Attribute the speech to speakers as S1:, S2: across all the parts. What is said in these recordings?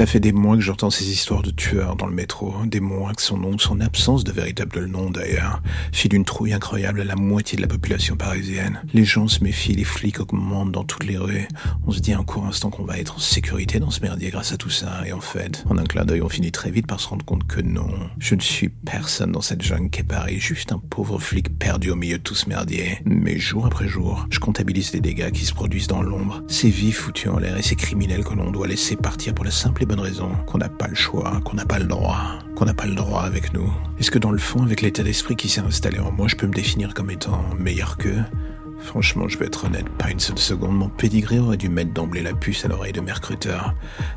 S1: Cela fait des mois que j'entends ces histoires de tueurs dans le métro, des mois que son nom, son absence de véritable nom d'ailleurs, file une trouille incroyable à la moitié de la population parisienne. Les gens se méfient, les flics augmentent dans toutes les rues. On se dit un court instant qu'on va être en sécurité dans ce merdier grâce à tout ça, et en fait, en un clin d'œil, on finit très vite par se rendre compte que non. Je ne suis personne dans cette jungle qu'est Paris, juste un pauvre flic perdu au milieu de tout ce merdier. Mais jour après jour, je comptabilise les dégâts qui se produisent dans l'ombre, ces vies foutues en l'air et ces criminels que l'on doit laisser partir pour la simple les bonnes raisons, qu'on n'a pas le choix, qu'on n'a pas le droit, qu'on n'a pas le droit avec nous. Est-ce que dans le fond, avec l'état d'esprit qui s'est installé en moi, je peux me définir comme étant meilleur qu'eux? Franchement, je vais être honnête, pas une seule seconde, mon pédigré aurait dû mettre d'emblée la puce à l'oreille de mes.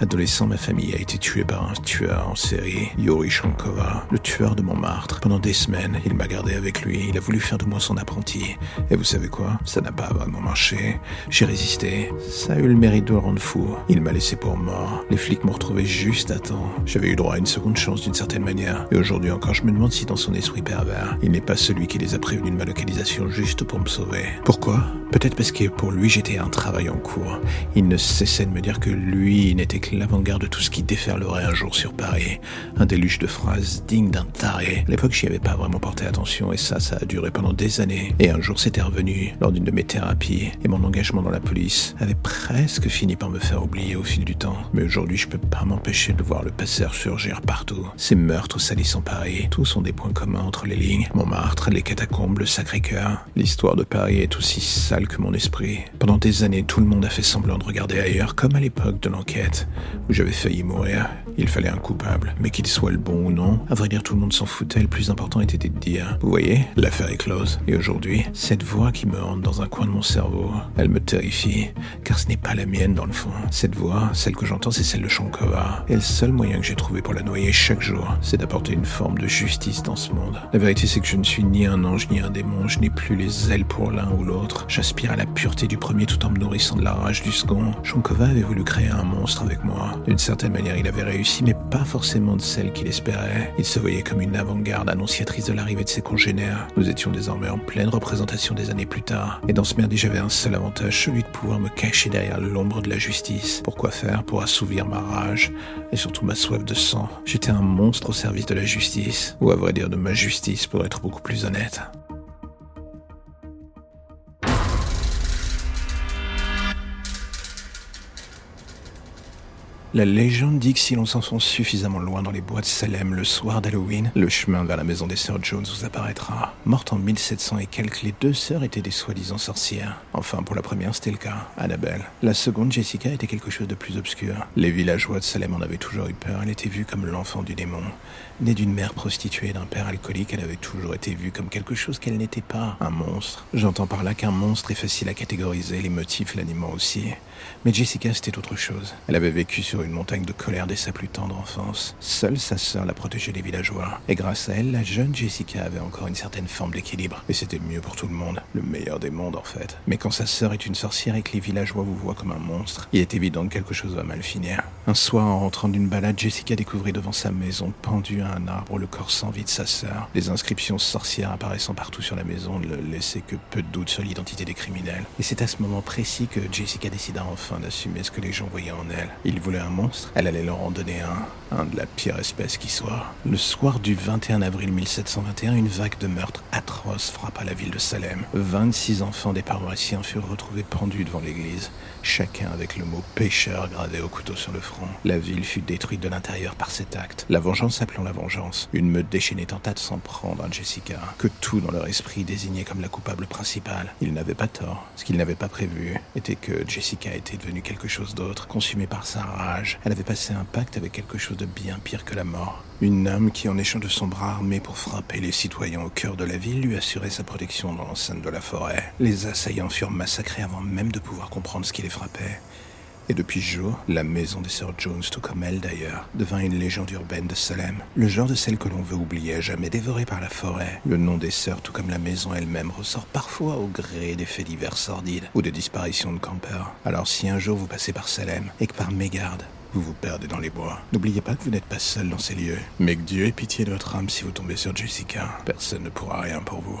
S1: Adolescent, ma famille a été tuée par un tueur en série, Yuri Shankova, le tueur de Montmartre. Pendant des semaines, il m'a gardé avec lui, il a voulu faire de moi son apprenti. Et vous savez quoi? Ça n'a pas vraiment marché. J'ai résisté. Ça a eu le mérite de le rendre fou. Il m'a laissé pour mort. Les flics m'ont retrouvé juste à temps. J'avais eu droit à une seconde chance d'une certaine manière. Et aujourd'hui encore, je me demande si dans son esprit pervers, il n'est pas celui qui les a prévenus de ma localisation juste pour me sauver. Pourquoi? Peut-être parce que pour lui j'étais un travail en cours. Il ne cessait de me dire que lui n'était que l'avant-garde de tout ce qui déferlerait un jour sur Paris. Un déluge de phrases dignes d'un taré. À l'époque j'y avais pas vraiment porté attention et ça, ça a duré pendant des années. Et un jour c'était revenu lors d'une de mes thérapies et mon engagement dans la police avait presque fini par me faire oublier au fil du temps. Mais aujourd'hui je peux pas m'empêcher de voir le passé surgir partout. Ces meurtres salissant Paris, tous ont des points communs entre les lignes. Montmartre, les catacombes, le Sacré-Cœur. L'histoire de Paris est aussi sale que mon esprit. Pendant des années, tout le monde a fait semblant de regarder ailleurs, comme à l'époque de l'enquête, où j'avais failli mourir. Il fallait un coupable, mais qu'il soit le bon ou non, à vrai dire, tout le monde s'en foutait. Le plus important était de dire, vous voyez, l'affaire est close. Et aujourd'hui, cette voix qui me hante dans un coin de mon cerveau, elle me terrifie, car ce n'est pas la mienne dans le fond. Cette voix, celle que j'entends, c'est celle de Shankova. Et le seul moyen que j'ai trouvé pour la noyer chaque jour, c'est d'apporter une forme de justice dans ce monde. La vérité, c'est que je ne suis ni un ange ni un démon, je n'ai plus les ailes pour l'un ou J'aspire à la pureté du premier tout en me nourrissant de la rage du second. Shankova avait voulu créer un monstre avec moi. D'une certaine manière, il avait réussi, mais pas forcément de celle qu'il espérait. Il se voyait comme une avant-garde annonciatrice de l'arrivée de ses congénères. Nous étions désormais en pleine représentation des années plus tard. Et dans ce merdier, j'avais un seul avantage, celui de pouvoir me cacher derrière l'ombre de la justice. Pourquoi faire Pour assouvir ma rage et surtout ma soif de sang? J'étais un monstre au service de la justice, ou à vrai dire de ma justice pour être beaucoup plus honnête. La légende dit que si l'on s'enfonce suffisamment loin dans les bois de Salem le soir d'Halloween, le chemin vers la maison des sœurs Jones vous apparaîtra. Morte en 1700 et quelques, les deux sœurs étaient des soi-disant sorcières. Enfin, pour la première, c'était le cas, Annabelle. La seconde, Jessica, était quelque chose de plus obscur. Les villageois de Salem en avaient toujours eu peur, elle était vue comme l'enfant du démon. Née d'une mère prostituée et d'un père alcoolique, elle avait toujours été vue comme quelque chose qu'elle n'était pas, un monstre. J'entends par là qu'un monstre est facile à catégoriser, les motifs l'animant aussi. Mais Jessica, c'était autre chose. Elle avait vécu sur une montagne de colère dès sa plus tendre enfance. Seule sa sœur la protégeait des villageois. Et grâce à elle, la jeune Jessica avait encore une certaine forme d'équilibre. Et c'était mieux pour tout le monde. Le meilleur des mondes, en fait. Mais quand sa sœur est une sorcière et que les villageois vous voient comme un monstre, il est évident que quelque chose va mal finir. Un soir, en rentrant d'une balade, Jessica découvrit devant sa maison, pendu à un arbre, le corps sans vie de sa sœur. Les inscriptions sorcières apparaissant partout sur la maison ne laissaient que peu de doute sur l'identité des criminels. Et c'est à ce moment précis que Jessica décida enfin d'assumer ce que les gens voyaient en elle. Ils voulaient monstre, elle allait leur en donner un, un de la pire espèce qui soit. Le soir du 21 avril 1721, une vague de meurtres atroces frappa la ville de Salem. 26 enfants des paroissiens furent retrouvés pendus devant l'église, chacun avec le mot pécheur gravé au couteau sur le front. La ville fut détruite de l'intérieur par cet acte. La vengeance appelant la vengeance. Une meute déchaînée tenta de s'en prendre à Jessica, que tout dans leur esprit désignait comme la coupable principale. Ils n'avaient pas tort. Ce qu'ils n'avaient pas prévu était que Jessica était devenue quelque chose d'autre, consumée par sa Elle avait passé un pacte avec quelque chose de bien pire que la mort. Une âme qui, en échange de son bras armé pour frapper les citoyens au cœur de la ville, lui assurait sa protection dans l'enceinte de la forêt. Les assaillants furent massacrés avant même de pouvoir comprendre ce qui les frappait. Et depuis ce jour, la maison des sœurs Jones, tout comme elle d'ailleurs, devint une légende urbaine de Salem. Le genre de celle que l'on veut oublier, à jamais dévorée par la forêt. Le nom des sœurs, tout comme la maison elle-même, ressort parfois au gré des faits divers sordides ou de disparitions de campeurs. Alors si un jour vous passez par Salem et que par mégarde, vous vous perdez dans les bois. N'oubliez pas que vous n'êtes pas seul dans ces lieux, mais que Dieu ait pitié de votre âme si vous tombez sur Jessica. Personne ne pourra rien pour vous.